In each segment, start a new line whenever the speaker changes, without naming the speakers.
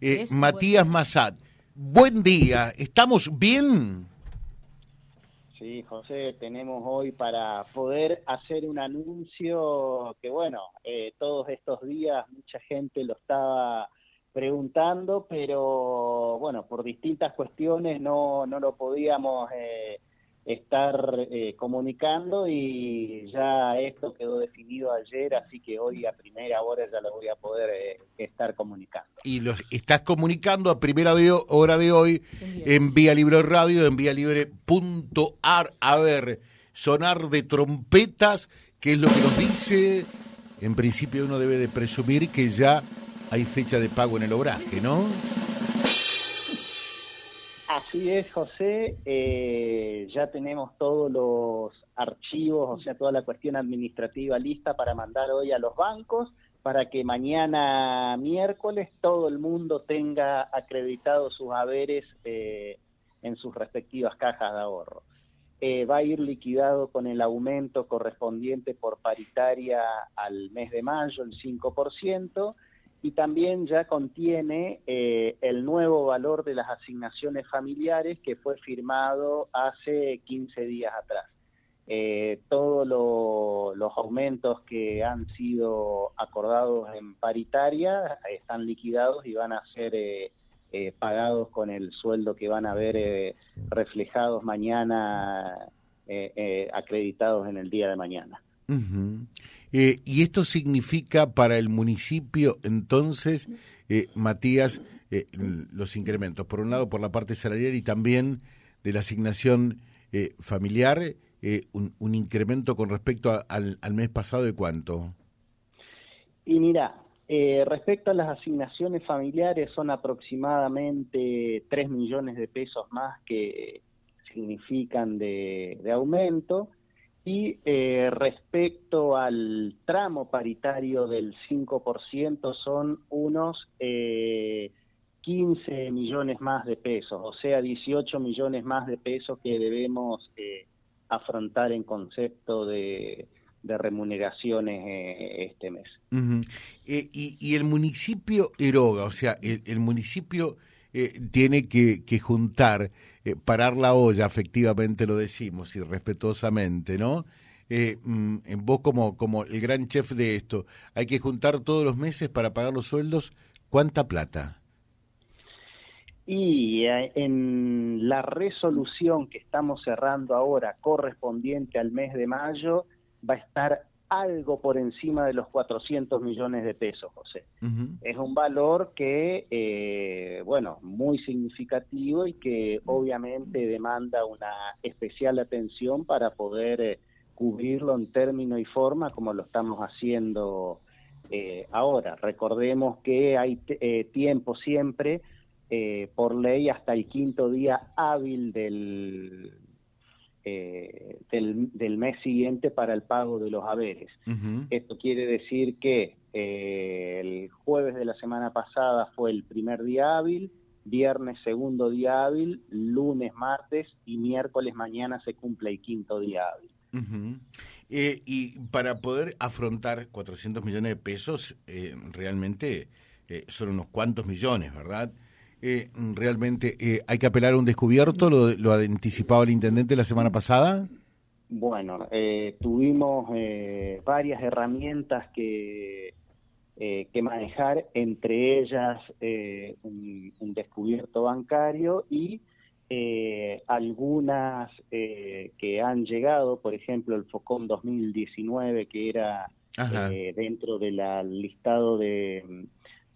eh, Matías Massad. Buen día, ¿estamos bien?
Sí, José, tenemos hoy para poder hacer un anuncio que, bueno, eh, todos estos días mucha gente lo estaba preguntando, pero bueno, por distintas cuestiones no, no lo podíamos eh, estar eh, comunicando y ya esto quedó definido ayer, así que hoy a primera hora ya lo voy a poder eh, estar comunicando.
Y los estás comunicando a primera hora de hoy en Vía Libre Radio, en Vía Libre.ar. A ver, sonar de trompetas, que es lo que nos dice, en principio uno debe de presumir que ya hay fecha de pago en el obraje, ¿no?
Así es, José. Eh, ya tenemos todos los archivos, o sea, toda la cuestión administrativa lista para mandar hoy a los bancos para que mañana miércoles todo el mundo tenga acreditados sus haberes eh, en sus respectivas cajas de ahorro. Eh, va a ir liquidado con el aumento correspondiente por paritaria al mes de mayo, el 5%, y también ya contiene eh, el nuevo valor de las asignaciones familiares que fue firmado hace 15 días atrás. Eh, todos los aumentos que han sido acordados en paritaria están liquidados y van a ser eh, pagados con el sueldo que van a ver reflejados mañana, acreditados en el día de mañana.
Eh, y esto significa para el municipio, entonces, eh, Matías, eh, los incrementos, por un lado por la parte salarial y también de la asignación familiar, un, incremento con respecto al, mes pasado de cuánto?
Y mira, respecto a las asignaciones familiares son aproximadamente 3 millones de pesos más que significan de aumento y eh, respecto al tramo paritario del 5%, son unos eh, 15 millones más de pesos, o sea, 18 millones más de pesos que debemos eh, afrontar en concepto de, remuneraciones eh, este mes.
y, el municipio eroga, o sea, el, municipio tiene que juntar eh, parar la olla, efectivamente lo decimos y respetuosamente, ¿no? Eh, mm, vos como, como el gran chef de esto, hay que juntar todos los meses para pagar los sueldos, ¿cuánta plata?
Y eh, en la resolución que estamos cerrando ahora, correspondiente al mes de mayo, va a estar algo por encima de los 400 millones de pesos, José. Es un valor que, eh, bueno, muy significativo y que obviamente demanda una especial atención para poder eh, cubrirlo en término y forma como lo estamos haciendo eh, ahora. Recordemos que hay tiempo siempre, por ley, hasta el quinto día hábil del eh, del, mes siguiente para el pago de los haberes. Esto quiere decir que eh, el jueves de la semana pasada fue el primer día hábil, viernes segundo día hábil, lunes, martes y miércoles mañana se cumple el quinto día hábil.
Eh, y para poder afrontar 400 millones de pesos, realmente son unos cuantos millones, ¿verdad? Eh, realmente eh, hay que apelar a un descubierto, lo, lo anticipaba el intendente la semana pasada.
Bueno, eh, tuvimos varias herramientas que, que manejar, entre ellas un, descubierto bancario y algunas que han llegado, por ejemplo el FOCOM 2019, que era dentro del listado de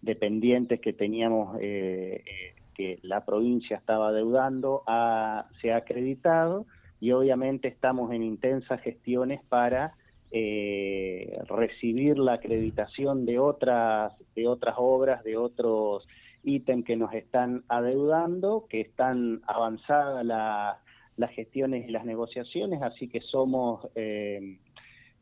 dependientes que teníamos, eh, eh, que la provincia estaba deudando, se ha acreditado y obviamente estamos en intensas gestiones para eh, recibir la acreditación de otras, de otras obras, de otros ítems que nos están adeudando, que están avanzadas las gestiones y las negociaciones, así que somos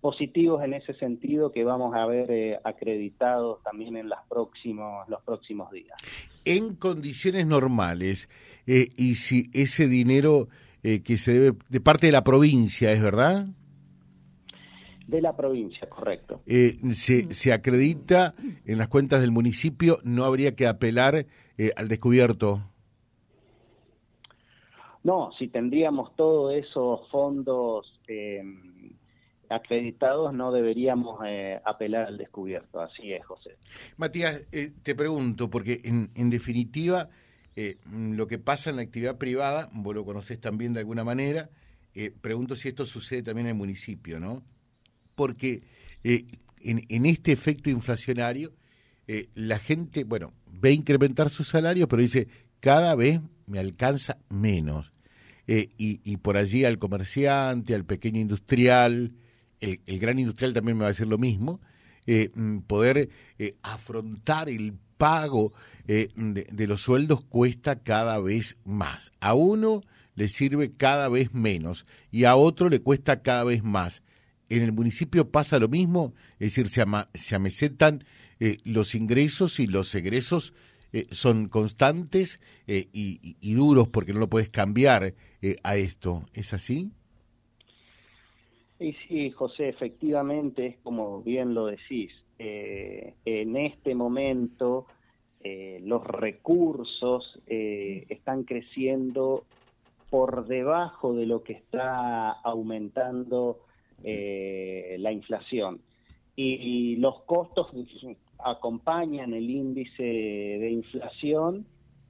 positivos en ese sentido que vamos a ver eh, acreditados también en las próximos, los próximos días.
En condiciones normales, eh, y si ese dinero eh, que se debe de parte de la provincia, ¿es verdad?
De la provincia, correcto.
Eh, se, se, acredita en las cuentas del municipio, no habría que apelar eh, al descubierto.
No, si tendríamos todos esos fondos eh, acreditados, no deberíamos eh, apelar al descubierto. Así es, José.
Matías, eh, te pregunto, porque en, definitiva, eh, lo que pasa en la actividad privada, vos lo conocés también de alguna manera, pregunto si esto sucede también en el municipio, ¿no? Porque en, en, este efecto inflacionario, la gente, bueno, ve incrementar su salario, pero dice, cada vez me alcanza menos. Y, y, por allí al comerciante, al pequeño industrial, el, gran industrial también me va a decir lo mismo, eh, poder eh, afrontar el pago de, de, los sueldos cuesta cada vez más. A uno le sirve cada vez menos y a otro le cuesta cada vez más. En el municipio pasa lo mismo, es decir, se, ama, se amesetan eh, los ingresos y los egresos eh, son constantes eh, y, duros porque no lo puedes cambiar eh, a esto. ¿Es así?
Y sí, José, efectivamente es como bien lo decís. Eh, en este momento eh, los recursos están creciendo por debajo de lo que está aumentando la inflación. Y, y los costos acompañan el índice de inflación,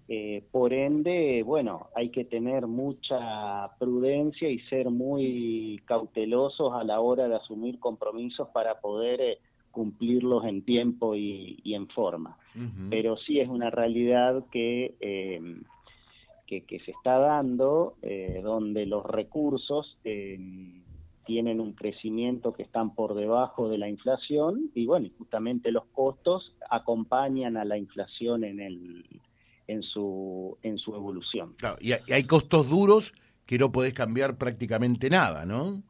eh, por ende, bueno, hay que tener mucha prudencia y ser muy cautelosos a la hora de asumir compromisos para poder eh, cumplirlos en tiempo y, y en forma. Uh -huh. Pero sí es una realidad que, eh, que, que, se está dando, eh, donde los recursos tienen un crecimiento que están por debajo de la inflación y bueno, justamente los costos acompañan a la inflación en el en su en su evolución.
Claro, y hay costos duros que no podés cambiar prácticamente nada, ¿no?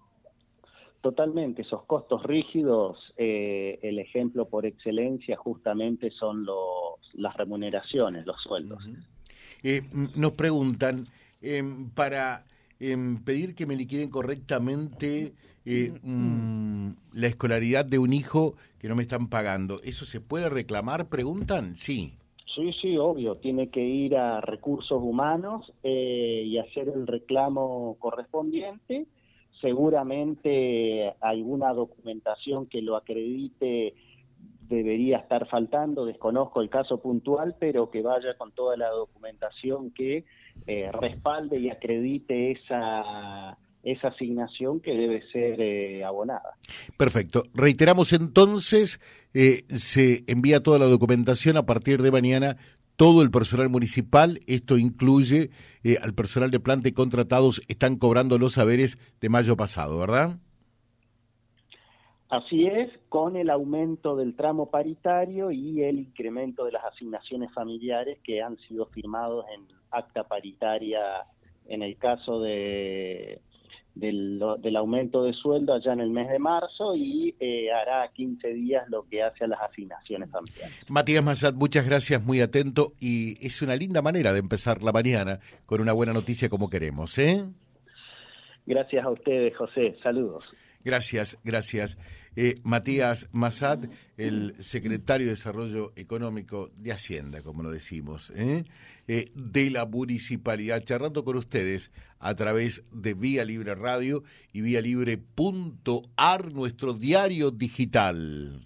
Totalmente, esos costos rígidos, eh, el ejemplo por excelencia justamente son los, las remuneraciones, los sueldos. Uh -huh.
eh, nos preguntan, eh, para en pedir que me liquiden correctamente eh, mm, la escolaridad de un hijo que no me están pagando. ¿Eso se puede reclamar? Preguntan. Sí.
Sí, sí, obvio. Tiene que ir a recursos humanos eh, y hacer el reclamo correspondiente. Seguramente alguna documentación que lo acredite debería estar faltando, desconozco el caso puntual, pero que vaya con toda la documentación que eh, respalde y acredite esa, esa asignación que debe ser eh, abonada.
Perfecto. Reiteramos entonces, eh, se envía toda la documentación a partir de mañana. Todo el personal municipal, esto incluye eh, al personal de planta y contratados, están cobrando los saberes de mayo pasado, ¿verdad?
Así es, con el aumento del tramo paritario y el incremento de las asignaciones familiares que han sido firmados en acta paritaria en el caso de, del, del, aumento de sueldo allá en el mes de marzo y eh, hará 15 días lo que hace a las asignaciones familiares.
Matías Massad, muchas gracias, muy atento y es una linda manera de empezar la mañana con una buena noticia como queremos. ¿eh?
Gracias a ustedes, José. Saludos.
Gracias, gracias. Eh, Matías Massad, el secretario de Desarrollo Económico de Hacienda, como lo decimos, ¿eh? Eh, de la municipalidad, charlando con ustedes a través de Vía Libre Radio y Vía Libre.ar, nuestro diario digital